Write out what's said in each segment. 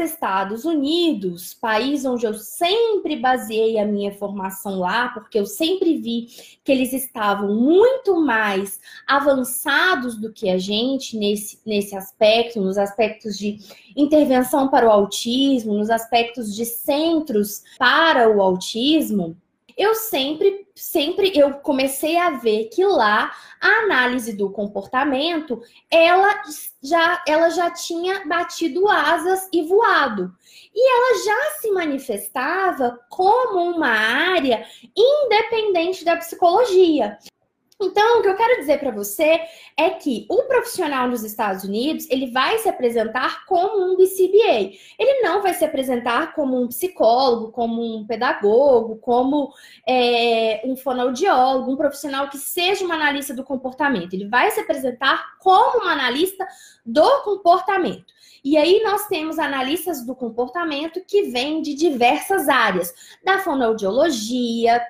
Estados Unidos, país onde eu sempre baseei a minha formação lá, porque eu sempre vi que eles estavam muito mais avançados do que a gente nesse, nesse aspecto, nos aspectos de intervenção para o autismo, nos aspectos de centros para o autismo eu sempre, sempre eu comecei a ver que lá a análise do comportamento, ela já, ela já tinha batido asas e voado. E ela já se manifestava como uma área independente da psicologia. Então, o que eu quero dizer para você é que o profissional nos Estados Unidos, ele vai se apresentar como um BCBA. Ele não vai se apresentar como um psicólogo, como um pedagogo, como é, um fonoaudiólogo, um profissional que seja uma analista do comportamento. Ele vai se apresentar como uma analista do comportamento. E aí nós temos analistas do comportamento que vêm de diversas áreas, da fonoaudiologia,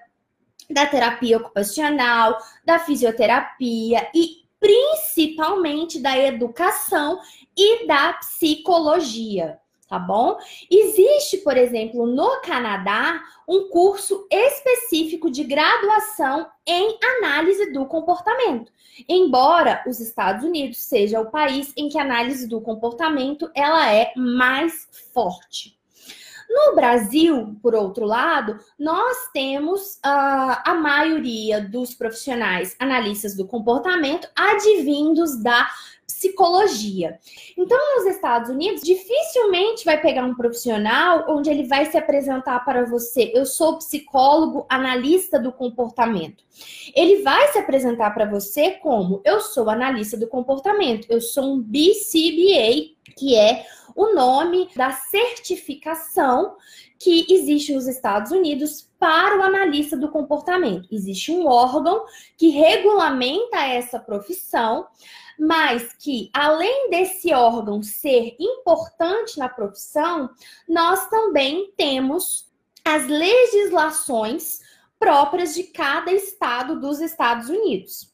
da terapia ocupacional, da fisioterapia e principalmente da educação e da psicologia, tá bom? Existe, por exemplo, no Canadá, um curso específico de graduação em análise do comportamento. Embora os Estados Unidos seja o país em que a análise do comportamento ela é mais forte. No Brasil, por outro lado, nós temos uh, a maioria dos profissionais analistas do comportamento advindos da psicologia. Então, nos Estados Unidos, dificilmente vai pegar um profissional onde ele vai se apresentar para você. Eu sou psicólogo, analista do comportamento. Ele vai se apresentar para você como eu sou analista do comportamento. Eu sou um BCBA, que é o nome da certificação que existe nos Estados Unidos para o analista do comportamento. Existe um órgão que regulamenta essa profissão, mas que, além desse órgão ser importante na profissão, nós também temos as legislações próprias de cada estado dos Estados Unidos.